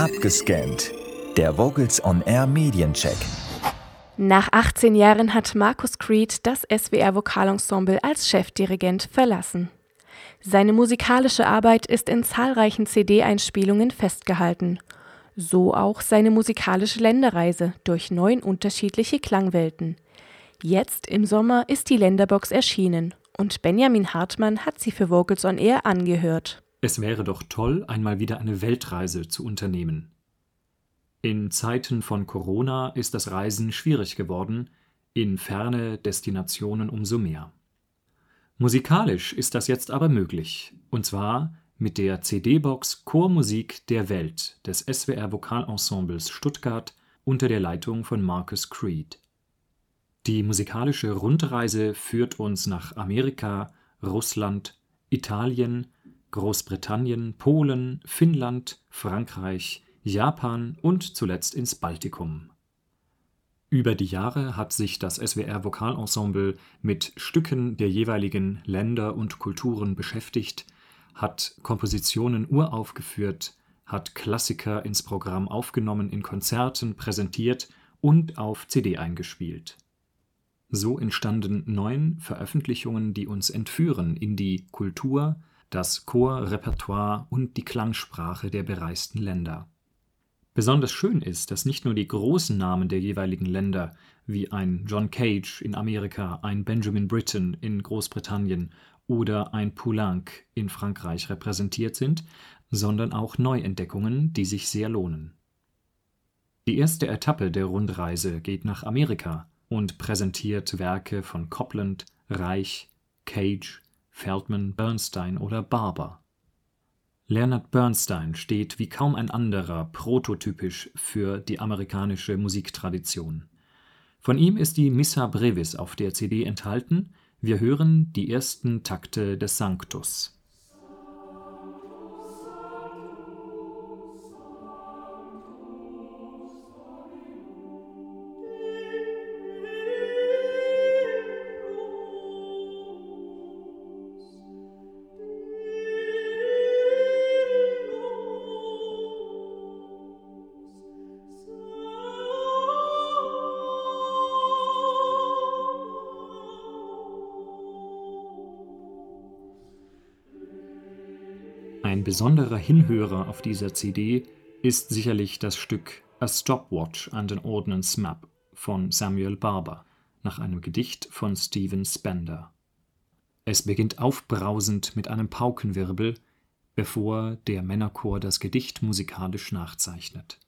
Abgescannt. Der Vocals on Air Mediencheck. Nach 18 Jahren hat Markus Creed das SWR Vokalensemble als Chefdirigent verlassen. Seine musikalische Arbeit ist in zahlreichen CD-Einspielungen festgehalten. So auch seine musikalische Länderreise durch neun unterschiedliche Klangwelten. Jetzt im Sommer ist die Länderbox erschienen und Benjamin Hartmann hat sie für Vocals on Air angehört. Es wäre doch toll, einmal wieder eine Weltreise zu unternehmen. In Zeiten von Corona ist das Reisen schwierig geworden, in ferne Destinationen umso mehr. Musikalisch ist das jetzt aber möglich, und zwar mit der CD-Box Chormusik der Welt des SWR Vokalensembles Stuttgart unter der Leitung von Marcus Creed. Die musikalische Rundreise führt uns nach Amerika, Russland, Italien, Großbritannien, Polen, Finnland, Frankreich, Japan und zuletzt ins Baltikum. Über die Jahre hat sich das SWR Vokalensemble mit Stücken der jeweiligen Länder und Kulturen beschäftigt, hat Kompositionen uraufgeführt, hat Klassiker ins Programm aufgenommen, in Konzerten präsentiert und auf CD eingespielt. So entstanden neun Veröffentlichungen, die uns entführen in die Kultur, das Chorrepertoire und die Klangsprache der bereisten Länder. Besonders schön ist, dass nicht nur die großen Namen der jeweiligen Länder, wie ein John Cage in Amerika, ein Benjamin Britten in Großbritannien oder ein Poulenc in Frankreich repräsentiert sind, sondern auch Neuentdeckungen, die sich sehr lohnen. Die erste Etappe der Rundreise geht nach Amerika und präsentiert Werke von Copland, Reich, Cage, Feldman, Bernstein oder Barber. Leonard Bernstein steht wie kaum ein anderer prototypisch für die amerikanische Musiktradition. Von ihm ist die Missa Brevis auf der CD enthalten. Wir hören die ersten Takte des Sanctus besonderer Hinhörer auf dieser CD ist sicherlich das Stück A Stopwatch and an Ordnance Map von Samuel Barber nach einem Gedicht von Stephen Spender. Es beginnt aufbrausend mit einem Paukenwirbel, bevor der Männerchor das Gedicht musikalisch nachzeichnet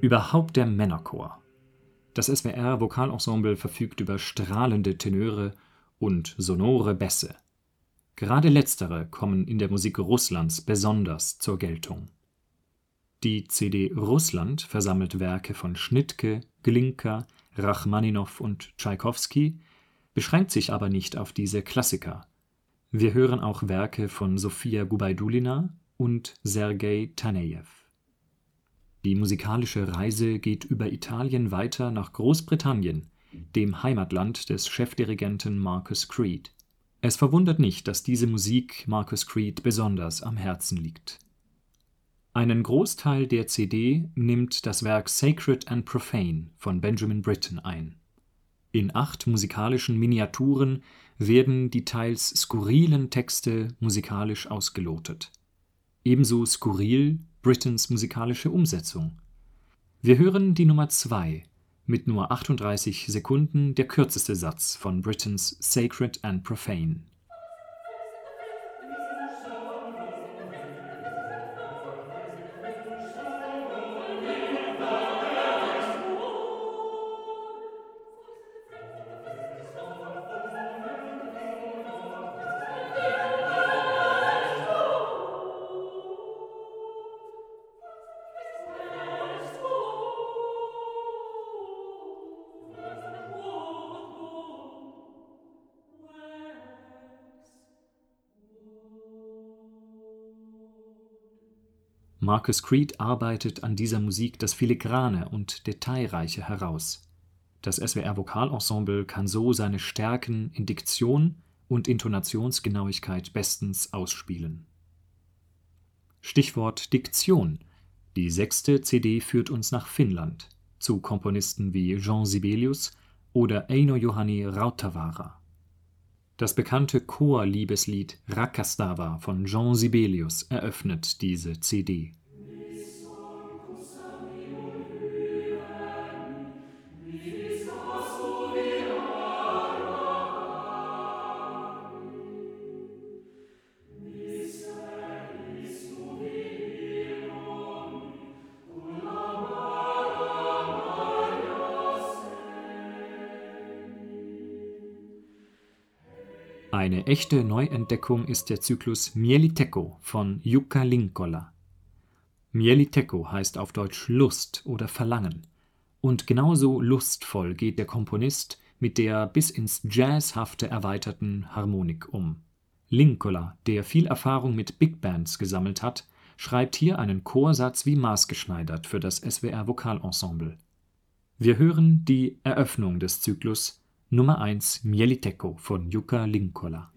Überhaupt der Männerchor. Das SWR Vokalensemble verfügt über strahlende Tenöre und sonore Bässe. Gerade letztere kommen in der Musik Russlands besonders zur Geltung. Die CD Russland versammelt Werke von Schnittke, Glinka, Rachmaninow und Tschaikowski, beschränkt sich aber nicht auf diese Klassiker. Wir hören auch Werke von Sofia Gubaidulina und Sergei Tanejew die musikalische Reise geht über Italien weiter nach Großbritannien, dem Heimatland des Chefdirigenten Marcus Creed. Es verwundert nicht, dass diese Musik Marcus Creed besonders am Herzen liegt. Einen Großteil der CD nimmt das Werk Sacred and Profane von Benjamin Britten ein. In acht musikalischen Miniaturen werden die teils skurrilen Texte musikalisch ausgelotet. Ebenso skurril Brittens musikalische Umsetzung. Wir hören die Nummer 2 mit nur 38 Sekunden der kürzeste Satz von Britons Sacred and Profane. Marcus Creed arbeitet an dieser Musik das Filigrane und Detailreiche heraus. Das SWR Vokalensemble kann so seine Stärken in Diktion und Intonationsgenauigkeit bestens ausspielen. Stichwort Diktion: Die sechste CD führt uns nach Finnland, zu Komponisten wie Jean Sibelius oder Eino Juhani Rautavaara. Das bekannte Chorliebeslied Rakastava von Jean Sibelius eröffnet diese CD Eine echte Neuentdeckung ist der Zyklus Mieliteko von Jukka Linkola. Mieliteko heißt auf Deutsch Lust oder Verlangen. Und genauso lustvoll geht der Komponist mit der bis ins Jazzhafte erweiterten Harmonik um. Linkola, der viel Erfahrung mit Big Bands gesammelt hat, schreibt hier einen Chorsatz wie maßgeschneidert für das SWR Vokalensemble. Wir hören die Eröffnung des Zyklus Nummer 1 Mieliteko von Jukka Linkola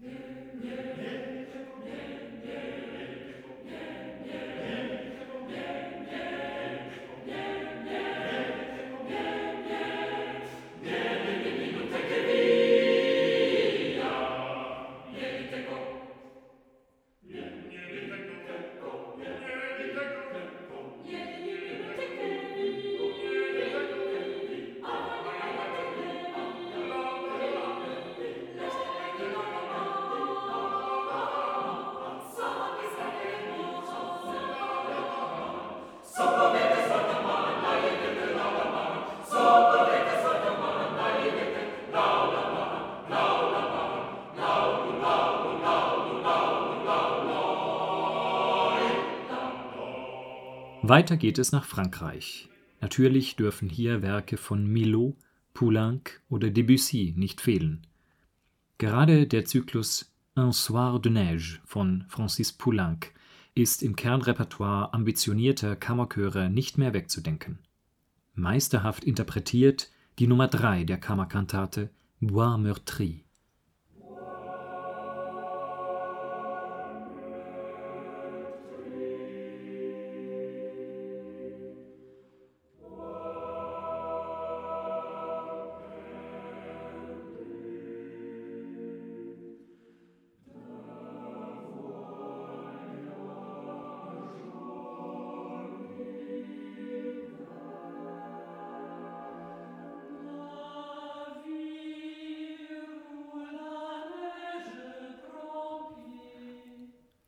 Weiter geht es nach Frankreich. Natürlich dürfen hier Werke von Milhaud, Poulenc oder Debussy nicht fehlen. Gerade der Zyklus Un soir de neige von Francis Poulenc ist im Kernrepertoire ambitionierter Kammerchöre nicht mehr wegzudenken. Meisterhaft interpretiert die Nummer 3 der Kammerkantate Bois meurtri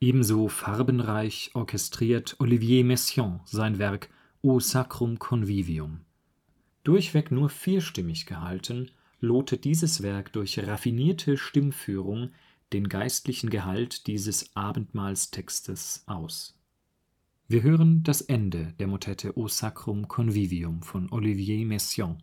Ebenso farbenreich orchestriert Olivier Messiaen sein Werk O Sacrum Convivium. Durchweg nur vierstimmig gehalten, lotet dieses Werk durch raffinierte Stimmführung den geistlichen Gehalt dieses Abendmahlstextes aus. Wir hören das Ende der Motette O Sacrum Convivium von Olivier Messiaen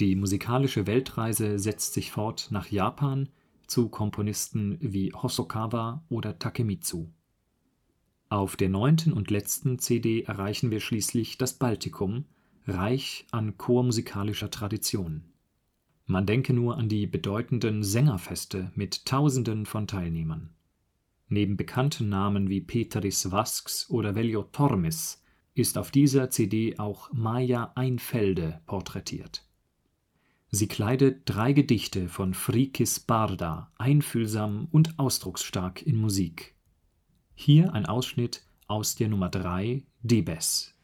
Die musikalische Weltreise setzt sich fort nach Japan zu Komponisten wie Hosokawa oder Takemitsu. Auf der neunten und letzten CD erreichen wir schließlich das Baltikum, reich an chormusikalischer Tradition. Man denke nur an die bedeutenden Sängerfeste mit Tausenden von Teilnehmern. Neben bekannten Namen wie Peteris Vasks oder Veljo Tormis ist auf dieser CD auch Maja Einfelde porträtiert. Sie kleidet drei Gedichte von Frikis Barda einfühlsam und ausdrucksstark in Musik. Hier ein Ausschnitt aus der Nummer 3 Debes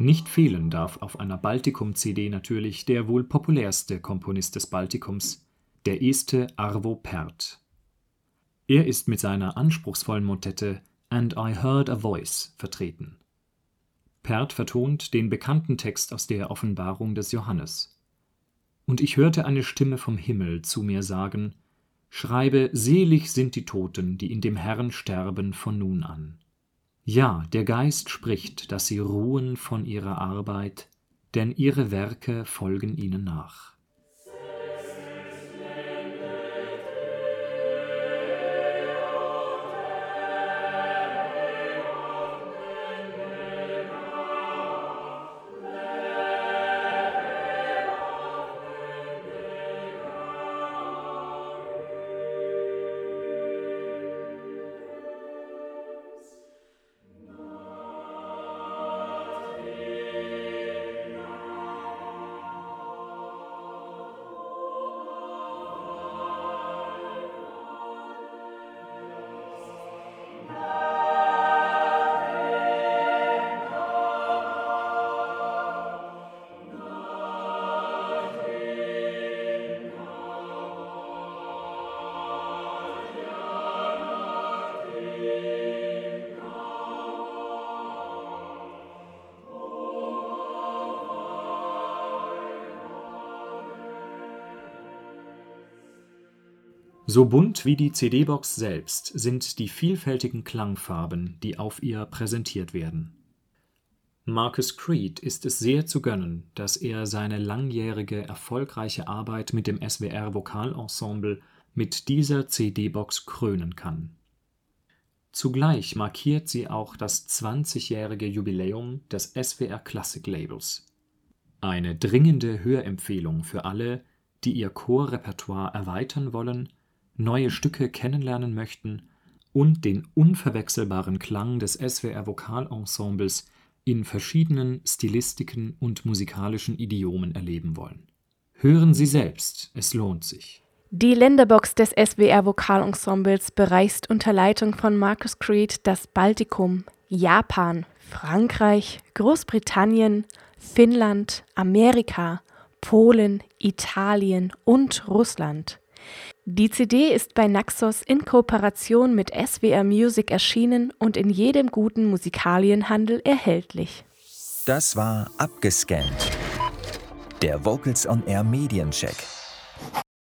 Nicht fehlen darf auf einer Baltikum-CD natürlich der wohl populärste Komponist des Baltikums, der Este Arvo Pärt. Er ist mit seiner anspruchsvollen Motette And I Heard a Voice vertreten. Pärt vertont den bekannten Text aus der Offenbarung des Johannes. Und ich hörte eine Stimme vom Himmel zu mir sagen, Schreibe, selig sind die Toten, die in dem Herrn sterben von nun an. Ja, der Geist spricht, dass sie ruhen von ihrer Arbeit, denn ihre Werke folgen ihnen nach So bunt wie die CD-Box selbst sind die vielfältigen Klangfarben, die auf ihr präsentiert werden. Marcus Creed ist es sehr zu gönnen, dass er seine langjährige erfolgreiche Arbeit mit dem SWR Vokalensemble mit dieser CD-Box krönen kann. Zugleich markiert sie auch das 20-jährige Jubiläum des SWR Classic Labels. Eine dringende Hörempfehlung für alle, die ihr Chorrepertoire erweitern wollen neue Stücke kennenlernen möchten und den unverwechselbaren Klang des SWR Vokalensembles in verschiedenen Stilistiken und musikalischen Idiomen erleben wollen. Hören Sie selbst, es lohnt sich. Die Länderbox des SWR Vokalensembles bereist unter Leitung von Marcus Creed das Baltikum, Japan, Frankreich, Großbritannien, Finnland, Amerika, Polen, Italien und Russland. Die CD ist bei Naxos in Kooperation mit SWR Music erschienen und in jedem guten Musikalienhandel erhältlich. Das war abgescannt. Der Vocals on Air Mediencheck.